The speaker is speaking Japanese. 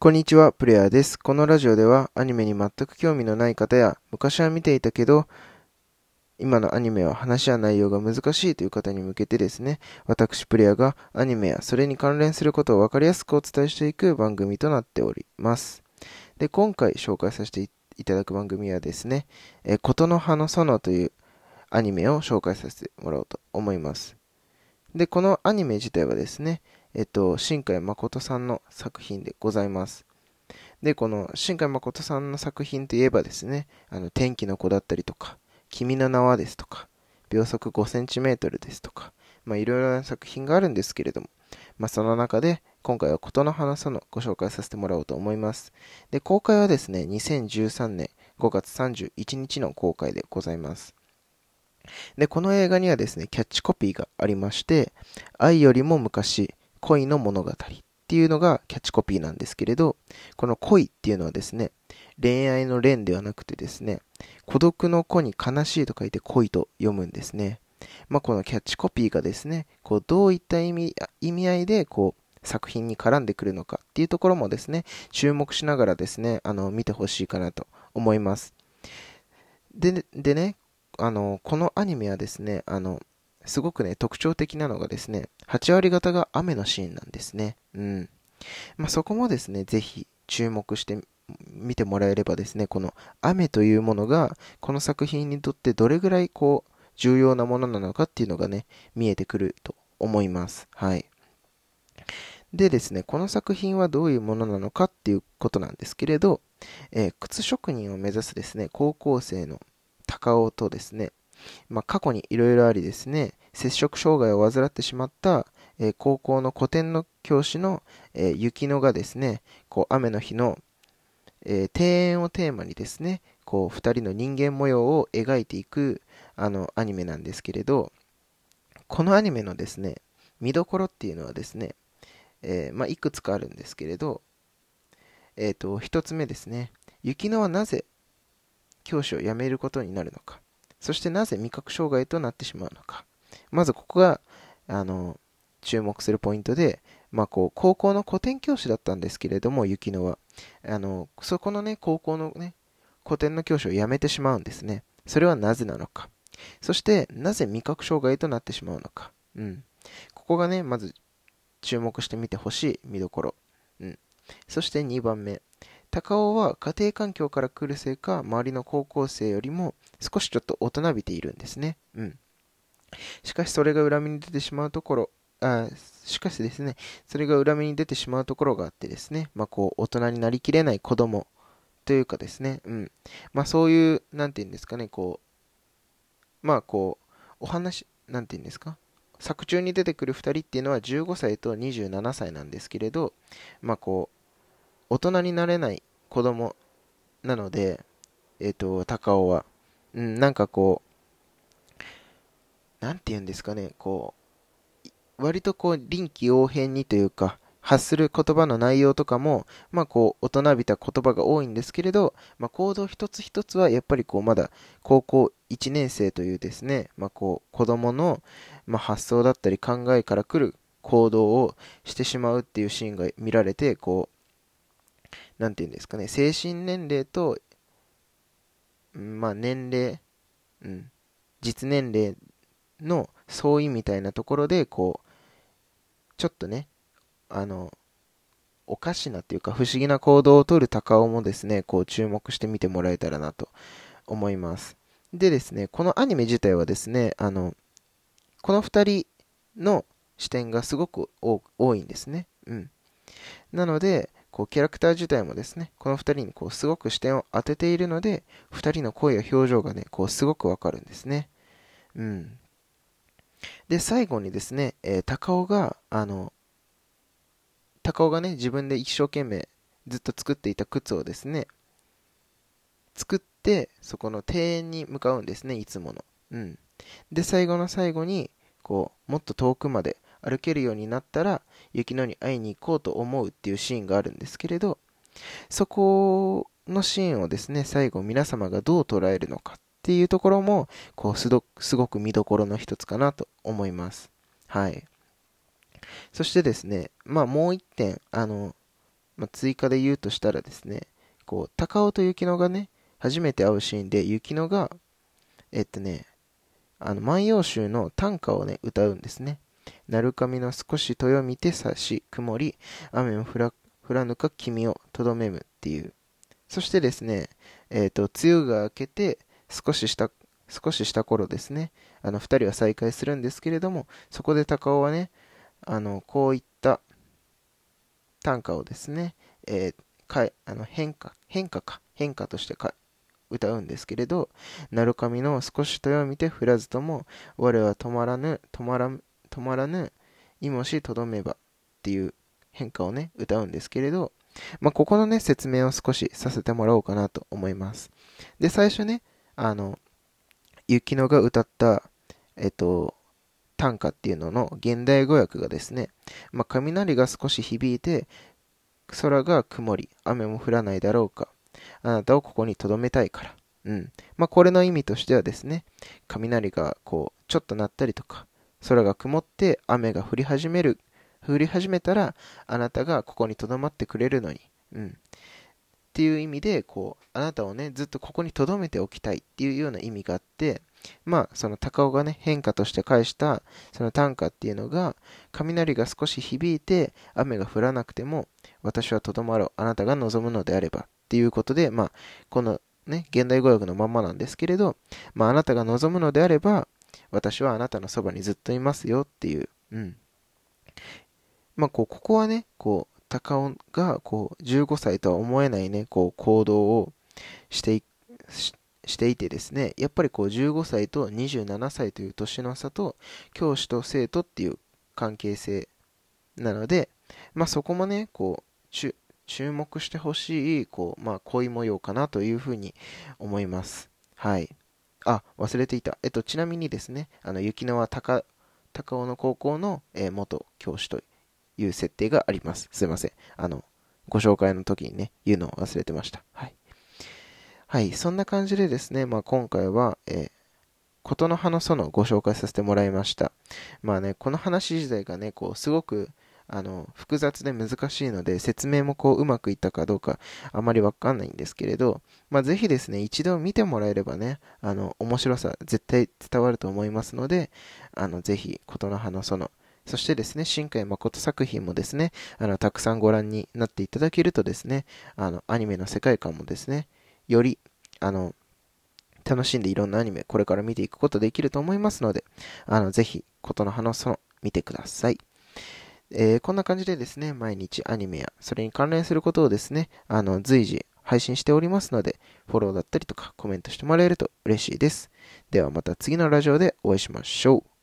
こんにちは、プレイヤーです。このラジオではアニメに全く興味のない方や、昔は見ていたけど、今のアニメは話や内容が難しいという方に向けてですね、私プレイヤーがアニメやそれに関連することを分かりやすくお伝えしていく番組となっております。で、今回紹介させていただく番組はですね、えことの葉の園というアニメを紹介させてもらおうと思います。で、このアニメ自体はですね、えっと、新海誠さんの作品でございます。で、この新海誠さんの作品といえばですね、あの、天気の子だったりとか、君の名はですとか、秒速5センチメートルですとか、まあいろいろな作品があるんですけれども、まあその中で今回はことの花そのご紹介させてもらおうと思います。で、公開はですね、2013年5月31日の公開でございます。で、この映画にはですね、キャッチコピーがありまして、愛よりも昔、恋の物語っていうのがキャッチコピーなんですけれど、この恋っていうのはですね、恋愛の恋ではなくてですね、孤独の子に悲しいと書いて恋と読むんですね。まあ、このキャッチコピーがですね、こうどういった意味意味合いでこう作品に絡んでくるのかっていうところもですね、注目しながらですね、あの見てほしいかなと思います。ででね、あのこのアニメはですね、あのすごくね、特徴的なのがですね、8割方が雨のシーンなんですね。うん。まあ、そこもですね、ぜひ注目して見てもらえればですね、この雨というものが、この作品にとってどれぐらいこう、重要なものなのかっていうのがね、見えてくると思います。はい。でですね、この作品はどういうものなのかっていうことなんですけれど、えー、靴職人を目指すですね、高校生の高尾とですね、まあ、過去にいろいろありですね、摂食障害を患ってしまった、えー、高校の古典の教師の、えー、雪乃がですね、こう雨の日の、えー、庭園をテーマにですね、こう2人の人間模様を描いていくあのアニメなんですけれど、このアニメのですね、見どころっていうのはですね、えまあ、いくつかあるんですけれど、えっ、と、1つ目ですね、雪乃はなぜ教師を辞めることになるのか。そしてなぜ味覚障害となってしまうのか。まずここが、あの、注目するポイントで、まあ、こう、高校の古典教師だったんですけれども、雪乃は。あの、そこのね、高校のね、古典の教師を辞めてしまうんですね。それはなぜなのか。そして、なぜ味覚障害となってしまうのか。うん。ここがね、まず注目してみてほしい見どころ。うん。そして2番目。高尾は家庭環境から来るせいか、周りの高校生よりも少しちょっと大人びているんですね。うん。しかしそれが裏目に出てしまうところ、あしかしですね、それが裏目に出てしまうところがあってですね、まあこう、大人になりきれない子供というかですね、うん。まあそういう、なんていうんですかね、こう、まあこう、お話、なんていうんですか、作中に出てくる2人っていうのは15歳と27歳なんですけれど、まあこう、大人になれない子供なので、えっ、ー、と、高尾は、うん、なんかこう、なんて言うんですかね、こう、割とこう、臨機応変にというか、発する言葉の内容とかも、まあこう、大人びた言葉が多いんですけれど、まあ行動一つ一つはやっぱりこう、まだ高校1年生というですね、まあこう、子供の、まあ、発想だったり考えから来る行動をしてしまうっていうシーンが見られて、こう、なんて言うんですかね、精神年齢とまあ年齢、うん、実年齢の相違みたいなところで、こう、ちょっとね、あの、おかしなっていうか不思議な行動をとる高尾もですね、こう注目してみてもらえたらなと思います。でですね、このアニメ自体はですね、あの、この2人の視点がすごく多いんですね。うん。なので、こうキャラクター自体もですね、この2人にこうすごく視点を当てているので、2人の声や表情がね、こうすごくわかるんですね。うん。で、最後にですね、えー、高尾が、あの、高尾がね、自分で一生懸命ずっと作っていた靴をですね、作って、そこの庭園に向かうんですね、いつもの。うん。で、最後の最後に、こう、もっと遠くまで歩けるようになったら雪乃に会いに行こうと思うっていうシーンがあるんですけれどそこのシーンをですね最後皆様がどう捉えるのかっていうところもこうすごく見どころの一つかなと思いますはいそしてですねまあもう一点あのまあ、追加で言うとしたらですね、こう、高尾と雪乃がね、初めて会うシーンで、雪乃が、えっとね、あの、万葉集の短歌をね、歌うんですね。なるかみの少し豊見て差し曇り、雨も降ら降らぬか君をとどめむっていう。そしてですね、えっ、ー、と、梅雨が明けて、少しした、少しした頃ですね、あの、二人は再会するんですけれども、そこで高尾はね、あの、こういった短歌をですね、えー、かあの変化、変化か、変化としてか歌うんですけれど、なるかみの少しとよ見て降らずとも、我は止まらぬ、止まら、止まらぬ、いもしとどめばっていう変化をね、歌うんですけれど、まあ、ここのね、説明を少しさせてもらおうかなと思います。で、最初ね、あの、雪乃が歌った、えっと、短歌っていうのの現代語訳がですね、まあ、雷が少し響いて、空が曇り、雨も降らないだろうか。あなたをここに留めたいから。うん。まあ、これの意味としてはですね、雷がこう、ちょっと鳴ったりとか、空が曇って雨が降り始める、降り始めたら、あなたがここに留まってくれるのに。うん。っていう意味で、こう、あなたをね、ずっとここに留めておきたいっていうような意味があって、まあ、その高尾がね、変化として返した、その短歌っていうのが、雷が少し響いて、雨が降らなくても、私はとどまろう。あなたが望むのであれば。っていうことで、まあ、このね、現代語訳のまんまなんですけれど、まあ、あなたが望むのであれば、私はあなたのそばにずっといますよっていう、うん。まあ、こう、ここはね、こう、高尾が、こう、15歳とは思えないね、こう、行動をしてい、していてですね、やっぱりこう、15歳と27歳という年の差と、教師と生徒っていう関係性なので、まあ、そこもね、こう、注目してほしい、こう、まあ、恋模様かなというふうに思います。はい。あ、忘れていた。えっと、ちなみにですね、あの、雪乃は高、高尾の高校の、えー、元教師という設定があります。すいません。あの、ご紹介の時にね、言うのを忘れてました。はい。はい、そんな感じでですね、まあ、今回は、えー、ことの葉の園をご紹介させてもらいました。まあね、この話自体がね、こう、すごく、あの、複雑で難しいので、説明もこう、うまくいったかどうか、あまりわかんないんですけれど、まあ、ぜひですね、一度見てもらえればね、あの、面白さ、絶対伝わると思いますので、あの、ぜひ、琴の葉の園、そしてですね、新海誠作品もですね、あの、たくさんご覧になっていただけるとですね、あの、アニメの世界観もですね、より、あの、楽しんでいろんなアニメ、これから見ていくことできると思いますので、あの、ぜひ、琴の葉の園、見てください。えー、こんな感じでですね、毎日アニメやそれに関連することをですね、あの、随時配信しておりますので、フォローだったりとかコメントしてもらえると嬉しいです。ではまた次のラジオでお会いしましょう。